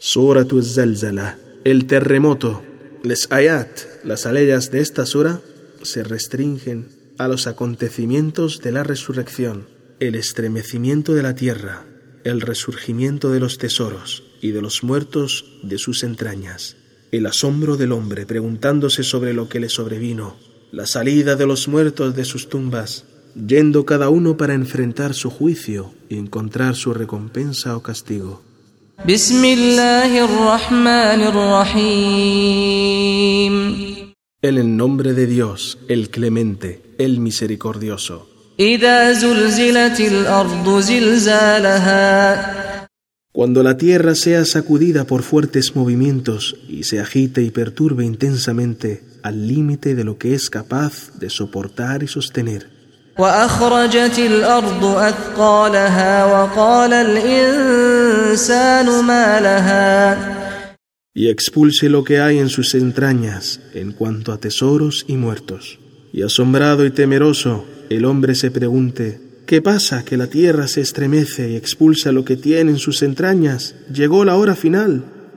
Surat Zalzala, el terremoto. Les ayat, las aleyas de esta sura, se restringen a los acontecimientos de la resurrección, el estremecimiento de la tierra, el resurgimiento de los tesoros y de los muertos de sus entrañas, el asombro del hombre preguntándose sobre lo que le sobrevino, la salida de los muertos de sus tumbas, yendo cada uno para enfrentar su juicio y encontrar su recompensa o castigo. En el nombre de Dios, el clemente, el misericordioso. Cuando la tierra sea sacudida por fuertes movimientos y se agite y perturbe intensamente al límite de lo que es capaz de soportar y sostener. Y expulse lo que hay en sus entrañas en cuanto a tesoros y muertos. Y asombrado y temeroso, el hombre se pregunte, ¿qué pasa que la tierra se estremece y expulsa lo que tiene en sus entrañas? Llegó la hora final.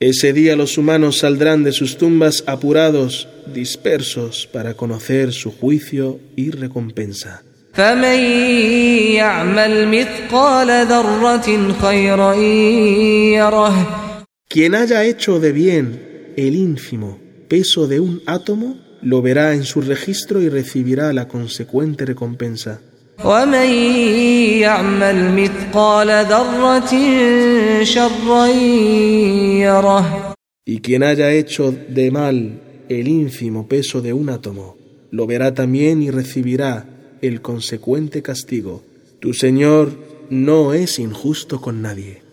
Ese día los humanos saldrán de sus tumbas apurados, dispersos, para conocer su juicio y recompensa. Quien haya hecho de bien el ínfimo peso de un átomo, lo verá en su registro y recibirá la consecuente recompensa. Y quien haya hecho de mal el ínfimo peso de un átomo, lo verá también y recibirá el consecuente castigo. Tu Señor no es injusto con nadie.